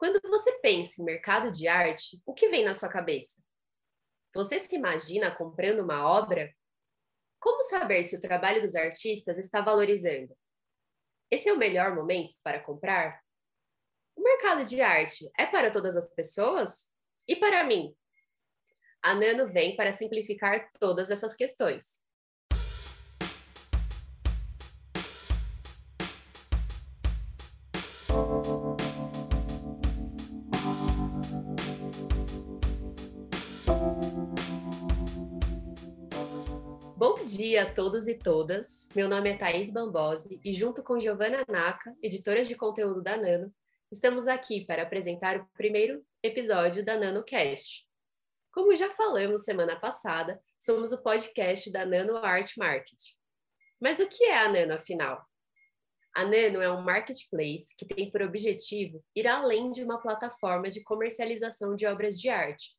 Quando você pensa em mercado de arte, o que vem na sua cabeça? Você se imagina comprando uma obra? Como saber se o trabalho dos artistas está valorizando? Esse é o melhor momento para comprar? O mercado de arte é para todas as pessoas? E para mim? A Nano vem para simplificar todas essas questões. Bom dia a todos e todas. Meu nome é Thaís Bambosi e junto com Giovanna Naka, editora de conteúdo da Nano, estamos aqui para apresentar o primeiro episódio da NanoCast. Como já falamos semana passada, somos o podcast da Nano Art Market. Mas o que é a Nano afinal? A Nano é um marketplace que tem por objetivo ir além de uma plataforma de comercialização de obras de arte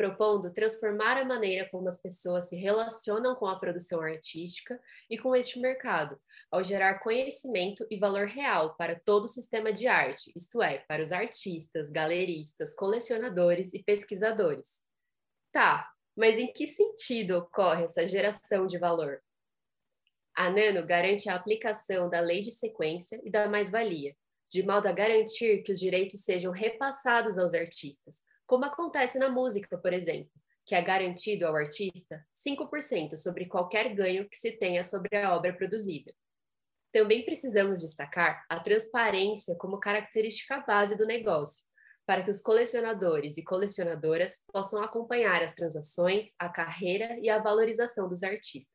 propondo transformar a maneira como as pessoas se relacionam com a produção artística e com este mercado, ao gerar conhecimento e valor real para todo o sistema de arte, isto é, para os artistas, galeristas, colecionadores e pesquisadores. Tá, mas em que sentido ocorre essa geração de valor? A Nano garante a aplicação da lei de sequência e da mais-valia, de modo a garantir que os direitos sejam repassados aos artistas, como acontece na música, por exemplo, que é garantido ao artista 5% sobre qualquer ganho que se tenha sobre a obra produzida. Também precisamos destacar a transparência como característica base do negócio, para que os colecionadores e colecionadoras possam acompanhar as transações, a carreira e a valorização dos artistas.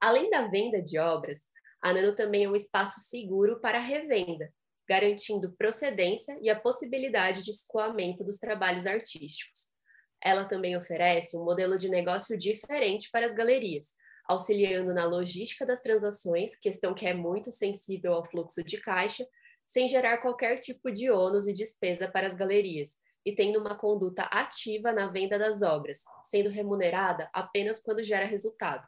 Além da venda de obras, a Nano também é um espaço seguro para a revenda, garantindo procedência e a possibilidade de escoamento dos trabalhos artísticos. Ela também oferece um modelo de negócio diferente para as galerias, auxiliando na logística das transações, questão que é muito sensível ao fluxo de caixa, sem gerar qualquer tipo de ônus e despesa para as galerias, e tendo uma conduta ativa na venda das obras, sendo remunerada apenas quando gera resultado.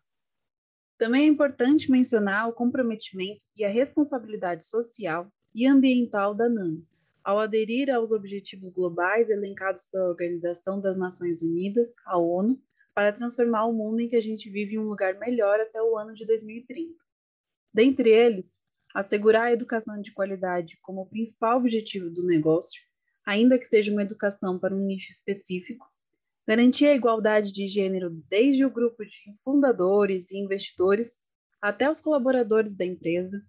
Também é importante mencionar o comprometimento e a responsabilidade social e ambiental da NANO, ao aderir aos objetivos globais elencados pela Organização das Nações Unidas, a ONU, para transformar o mundo em que a gente vive em um lugar melhor até o ano de 2030. Dentre eles, assegurar a educação de qualidade como principal objetivo do negócio, ainda que seja uma educação para um nicho específico, garantir a igualdade de gênero desde o grupo de fundadores e investidores até os colaboradores da empresa,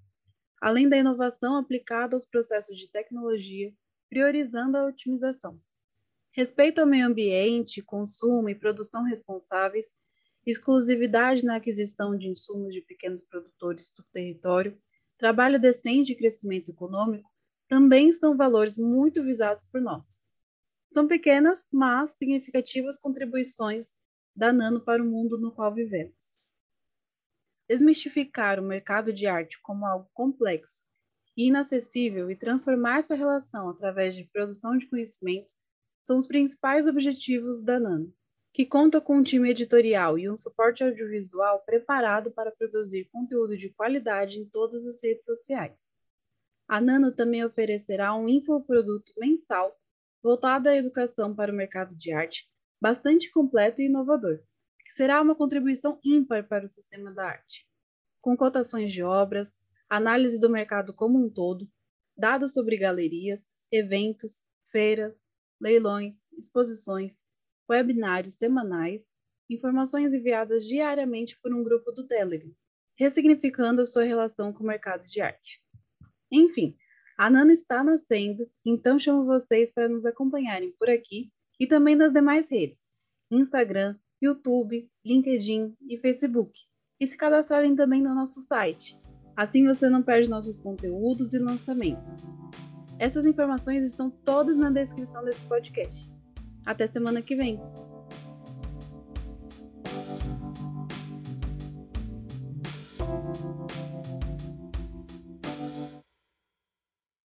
além da inovação aplicada aos processos de tecnologia, priorizando a otimização. Respeito ao meio ambiente, consumo e produção responsáveis, exclusividade na aquisição de insumos de pequenos produtores do território, trabalho decente e crescimento econômico também são valores muito visados por nós. São pequenas, mas significativas contribuições da Nano para o mundo no qual vivemos. Desmistificar o mercado de arte como algo complexo e inacessível e transformar essa relação através de produção de conhecimento são os principais objetivos da Nano, que conta com um time editorial e um suporte audiovisual preparado para produzir conteúdo de qualidade em todas as redes sociais. A Nano também oferecerá um infoproduto mensal voltado à educação para o mercado de arte, bastante completo e inovador será uma contribuição ímpar para o sistema da arte, com cotações de obras, análise do mercado como um todo, dados sobre galerias, eventos, feiras, leilões, exposições, webinários semanais, informações enviadas diariamente por um grupo do Telegram, ressignificando a sua relação com o mercado de arte. Enfim, a Nana está nascendo, então chamo vocês para nos acompanharem por aqui e também nas demais redes: Instagram, YouTube, LinkedIn e Facebook. E se cadastrarem também no nosso site. Assim você não perde nossos conteúdos e lançamentos. Essas informações estão todas na descrição desse podcast. Até semana que vem!